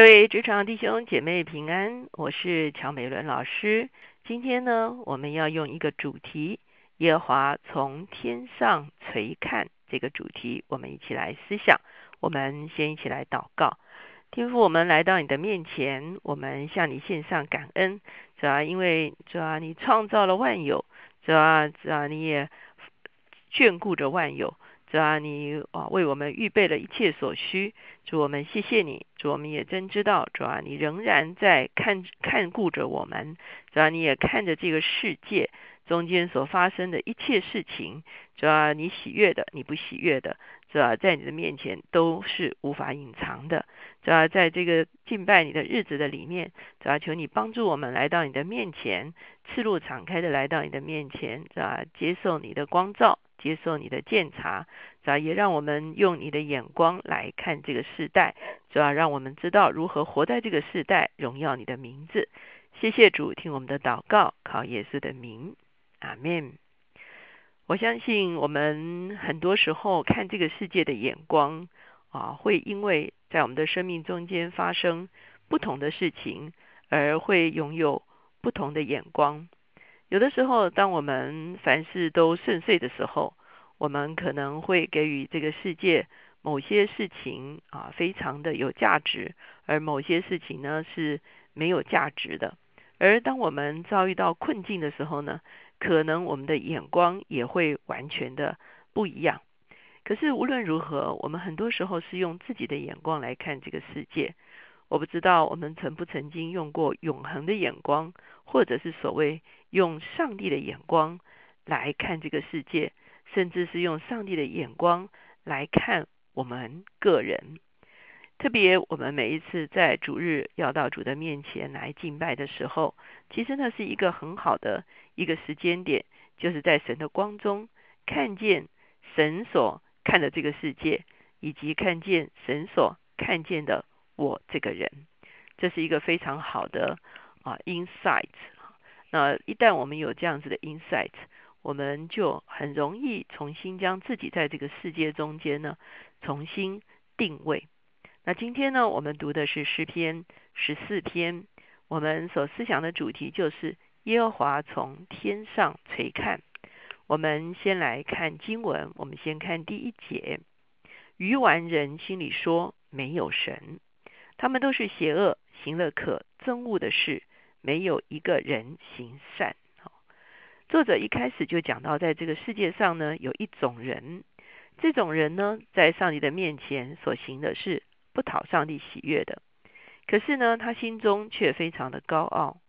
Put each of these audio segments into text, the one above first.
各位职场弟兄姐妹平安，我是乔美伦老师。今天呢，我们要用一个主题——耶华从天上垂看这个主题，我们一起来思想。我们先一起来祷告，天父，我们来到你的面前，我们向你献上感恩，主要因为主要你创造了万有，主要主要你也眷顾着万有。主啊，你啊为我们预备了一切所需，主我们谢谢你，主我们也真知道，主啊你仍然在看看顾着我们，主啊你也看着这个世界中间所发生的一切事情，主啊你喜悦的，你不喜悦的，主要在你的面前都是无法隐藏的，主要在这个敬拜你的日子的里面，主要求你帮助我们来到你的面前，赤露敞开的来到你的面前，主啊接受你的光照。接受你的鉴察，主要也让我们用你的眼光来看这个世代，主要让我们知道如何活在这个世代，荣耀你的名字。谢谢主，听我们的祷告，靠耶稣的名，阿门。我相信我们很多时候看这个世界的眼光啊，会因为在我们的生命中间发生不同的事情，而会拥有不同的眼光。有的时候，当我们凡事都顺遂的时候，我们可能会给予这个世界某些事情啊非常的有价值，而某些事情呢是没有价值的。而当我们遭遇到困境的时候呢，可能我们的眼光也会完全的不一样。可是无论如何，我们很多时候是用自己的眼光来看这个世界。我不知道我们曾不曾经用过永恒的眼光，或者是所谓用上帝的眼光来看这个世界，甚至是用上帝的眼光来看我们个人。特别我们每一次在主日要到主的面前来敬拜的时候，其实那是一个很好的一个时间点，就是在神的光中看见神所看的这个世界，以及看见神所看见的。我这个人，这是一个非常好的啊 insight。那一旦我们有这样子的 insight，我们就很容易重新将自己在这个世界中间呢重新定位。那今天呢，我们读的是诗篇十四篇，我们所思想的主题就是耶和华从天上垂看。我们先来看经文，我们先看第一节：愚顽人心里说没有神。他们都是邪恶，行了可憎恶的事，没有一个人行善。作者一开始就讲到，在这个世界上呢，有一种人，这种人呢，在上帝的面前所行的是不讨上帝喜悦的。可是呢，他心中却非常的高傲，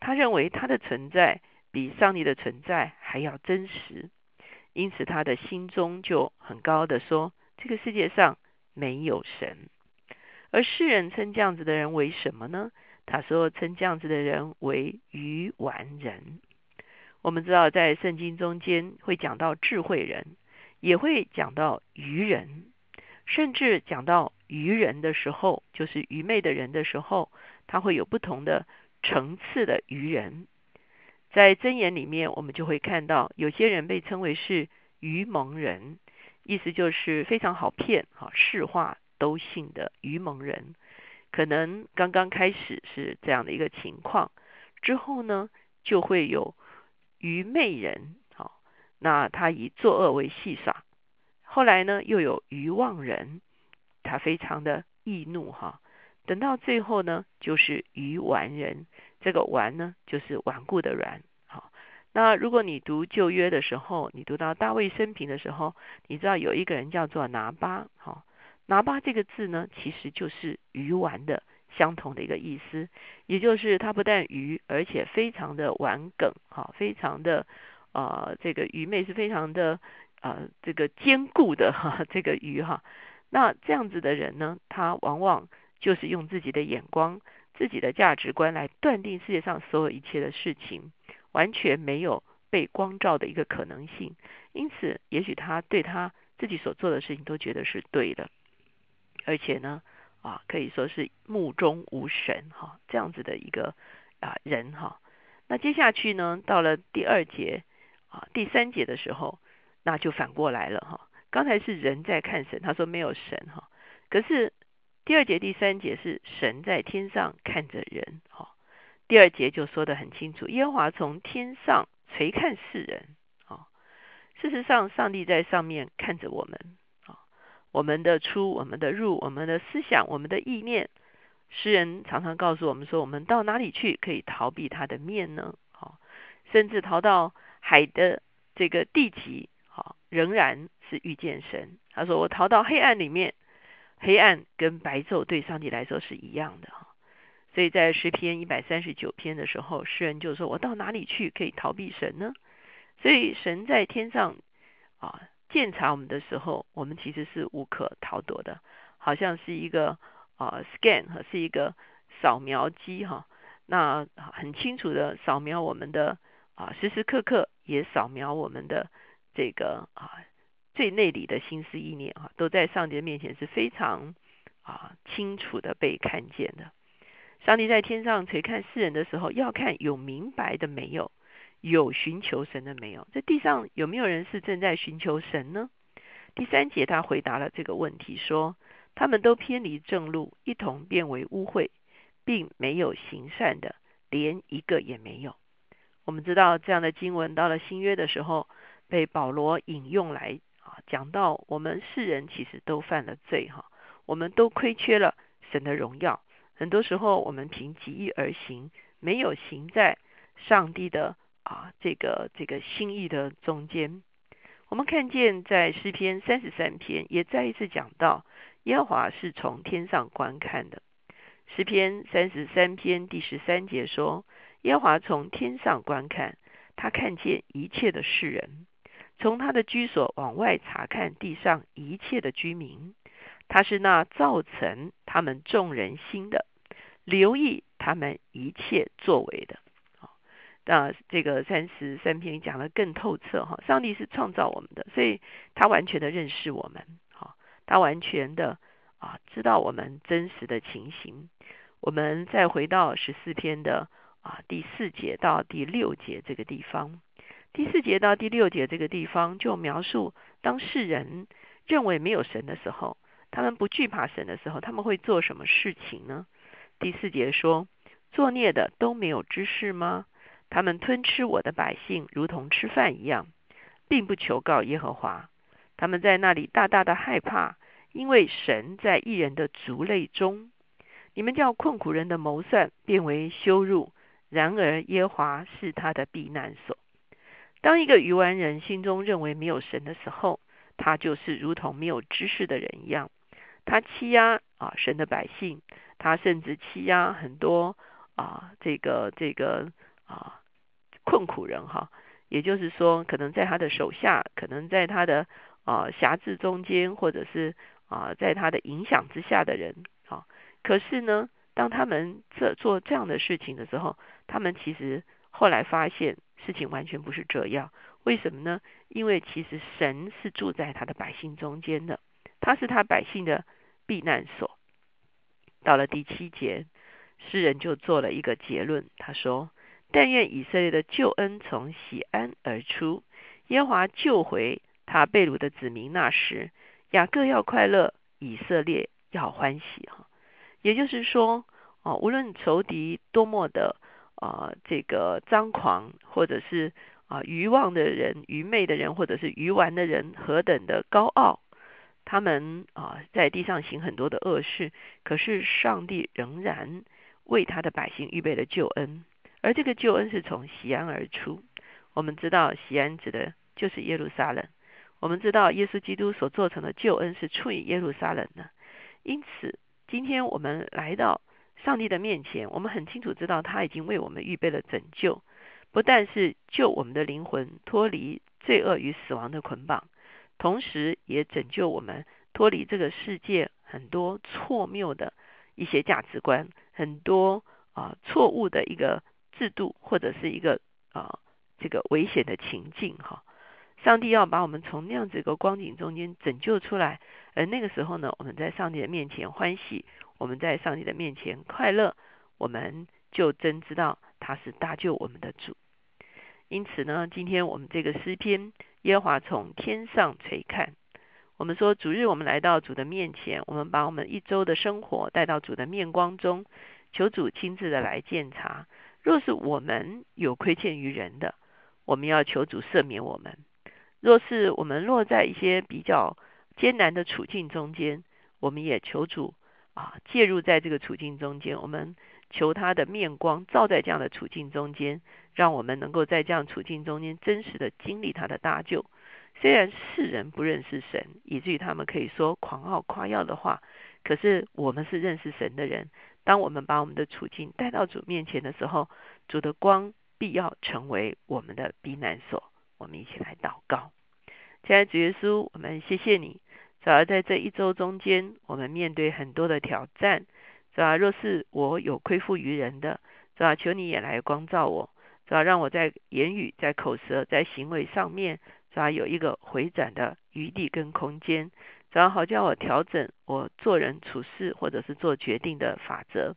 他认为他的存在比上帝的存在还要真实，因此他的心中就很高的说：这个世界上没有神。而世人称这样子的人为什么呢？他说称这样子的人为愚顽人。我们知道在圣经中间会讲到智慧人，也会讲到愚人，甚至讲到愚人的时候，就是愚昧的人的时候，他会有不同的层次的愚人。在箴言里面，我们就会看到有些人被称为是愚蒙人，意思就是非常好骗，哈，市话。都信的愚蒙人，可能刚刚开始是这样的一个情况，之后呢就会有愚昧人，好，那他以作恶为戏耍，后来呢又有愚妄人，他非常的易怒哈，等到最后呢就是愚顽人，这个顽呢就是顽固的软，好，那如果你读旧约的时候，你读到大卫生平的时候，你知道有一个人叫做拿巴，好。拿巴这个字呢，其实就是愚顽的相同的一个意思，也就是他不但愚，而且非常的顽梗，哈，非常的呃这个愚昧是非常的呃这个坚固的哈，这个愚哈。那这样子的人呢，他往往就是用自己的眼光、自己的价值观来断定世界上所有一切的事情，完全没有被光照的一个可能性。因此，也许他对他自己所做的事情都觉得是对的。而且呢，啊，可以说是目中无神哈，这样子的一个啊人哈。那接下去呢，到了第二节啊，第三节的时候，那就反过来了哈。刚才是人在看神，他说没有神哈。可是第二节、第三节是神在天上看着人，哈。第二节就说的很清楚，耶和华从天上垂看世人，啊。事实上，上帝在上面看着我们，啊，我们的出、我们的入、我们的思想、我们的意念。诗人常常告诉我们说，我们到哪里去可以逃避他的面呢？好，甚至逃到海的这个地极，好，仍然是遇见神。他说：“我逃到黑暗里面，黑暗跟白昼对上帝来说是一样的。”，所以在诗篇一百三十九篇的时候，诗人就说：“我到哪里去可以逃避神呢？”所以神在天上啊监察我们的时候，我们其实是无可逃躲的，好像是一个。啊，scan 哈是一个扫描机哈，那很清楚的扫描我们的啊，时时刻刻也扫描我们的这个啊最内里的心思意念啊，都在上帝面前是非常啊清楚的被看见的。上帝在天上垂看世人的时候，要看有明白的没有，有寻求神的没有，在地上有没有人是正在寻求神呢？第三节他回答了这个问题说。他们都偏离正路，一同变为污秽，并没有行善的，连一个也没有。我们知道这样的经文到了新约的时候，被保罗引用来讲到我们世人其实都犯了罪哈，我们都亏缺了神的荣耀。很多时候我们凭己意而行，没有行在上帝的啊这个这个心意的中间。我们看见在诗篇三十三篇也再一次讲到。耶和华是从天上观看的。诗篇三十三篇第十三节说：“耶和华从天上观看，他看见一切的世人，从他的居所往外查看地上一切的居民。他是那造成他们众人心的，留意他们一切作为的。”那这个三十三篇讲的更透彻哈，上帝是创造我们的，所以他完全的认识我们。他完全的啊知道我们真实的情形。我们再回到十四篇的啊第四节到第六节这个地方，第四节到第六节这个地方就描述当事人认为没有神的时候，他们不惧怕神的时候，他们会做什么事情呢？第四节说：作孽的都没有知识吗？他们吞吃我的百姓，如同吃饭一样，并不求告耶和华。他们在那里大大的害怕，因为神在异人的族类中。你们叫困苦人的谋算变为羞辱，然而耶华是他的避难所。当一个愚顽人心中认为没有神的时候，他就是如同没有知识的人一样。他欺压啊神的百姓，他甚至欺压很多啊这个这个啊困苦人哈。也就是说，可能在他的手下，可能在他的。啊，辖制中间，或者是啊，在他的影响之下的人，啊，可是呢，当他们这做这样的事情的时候，他们其实后来发现事情完全不是这样。为什么呢？因为其实神是住在他的百姓中间的，他是他百姓的避难所。到了第七节，诗人就做了一个结论，他说：“但愿以色列的救恩从喜安而出，耶和华救回。”他贝鲁的子民那时，雅各要快乐，以色列要欢喜哈。也就是说，哦，无论仇敌多么的啊，这个张狂，或者是啊愚妄的人、愚昧的人，或者是愚顽的人，何等的高傲，他们啊在地上行很多的恶事，可是上帝仍然为他的百姓预备了救恩，而这个救恩是从西安而出。我们知道，西安指的就是耶路撒冷。我们知道耶稣基督所做成的救恩是出于耶路撒冷的，因此今天我们来到上帝的面前，我们很清楚知道他已经为我们预备了拯救，不但是救我们的灵魂脱离罪恶与死亡的捆绑，同时也拯救我们脱离这个世界很多错谬的一些价值观，很多啊错误的一个制度或者是一个啊这个危险的情境哈。上帝要把我们从那样子一个光景中间拯救出来，而那个时候呢，我们在上帝的面前欢喜，我们在上帝的面前快乐，我们就真知道他是搭救我们的主。因此呢，今天我们这个诗篇，耶和华从天上垂看，我们说主日我们来到主的面前，我们把我们一周的生活带到主的面光中，求主亲自的来鉴察。若是我们有亏欠于人的，我们要求主赦免我们；若是我们落在一些比较艰难的处境中间，我们也求主啊介入在这个处境中间。我们求他的面光照在这样的处境中间，让我们能够在这样处境中间真实的经历他的搭救。虽然世人不认识神，以至于他们可以说狂傲夸耀的话，可是我们是认识神的人。当我们把我们的处境带到主面前的时候，主的光必要成为我们的避难所。我们一起来祷告，亲爱的主耶稣，我们谢谢你。主要在这一周中间，我们面对很多的挑战。主要若是我有亏负于人的，主要求你也来光照我。主要让我在言语、在口舌、在行为上面。主要有一个回转的余地跟空间，主要好叫我调整我做人处事或者是做决定的法则。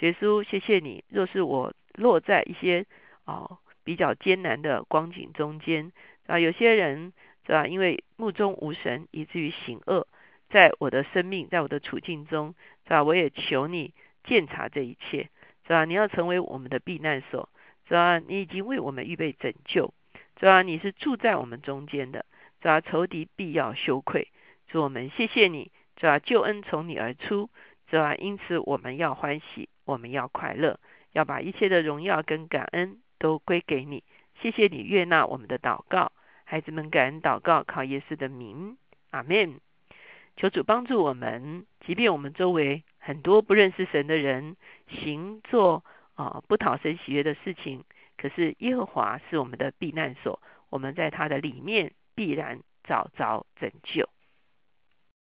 耶稣，谢谢你。若是我落在一些哦比较艰难的光景中间啊，有些人是吧？因为目中无神，以至于行恶，在我的生命，在我的处境中，是吧？我也求你鉴察这一切，是吧？你要成为我们的避难所，是吧？你已经为我们预备拯救。是吧，你是住在我们中间的，是吧，仇敌必要羞愧。主我们谢谢你，是吧，救恩从你而出，是吧，因此我们要欢喜，我们要快乐，要把一切的荣耀跟感恩都归给你。谢谢你悦纳我们的祷告，孩子们感恩祷告，靠耶稣的名，阿门。求主帮助我们，即便我们周围很多不认识神的人，行做啊不讨神喜悦的事情。可是耶和华是我们的避难所，我们在他的里面必然找着拯救。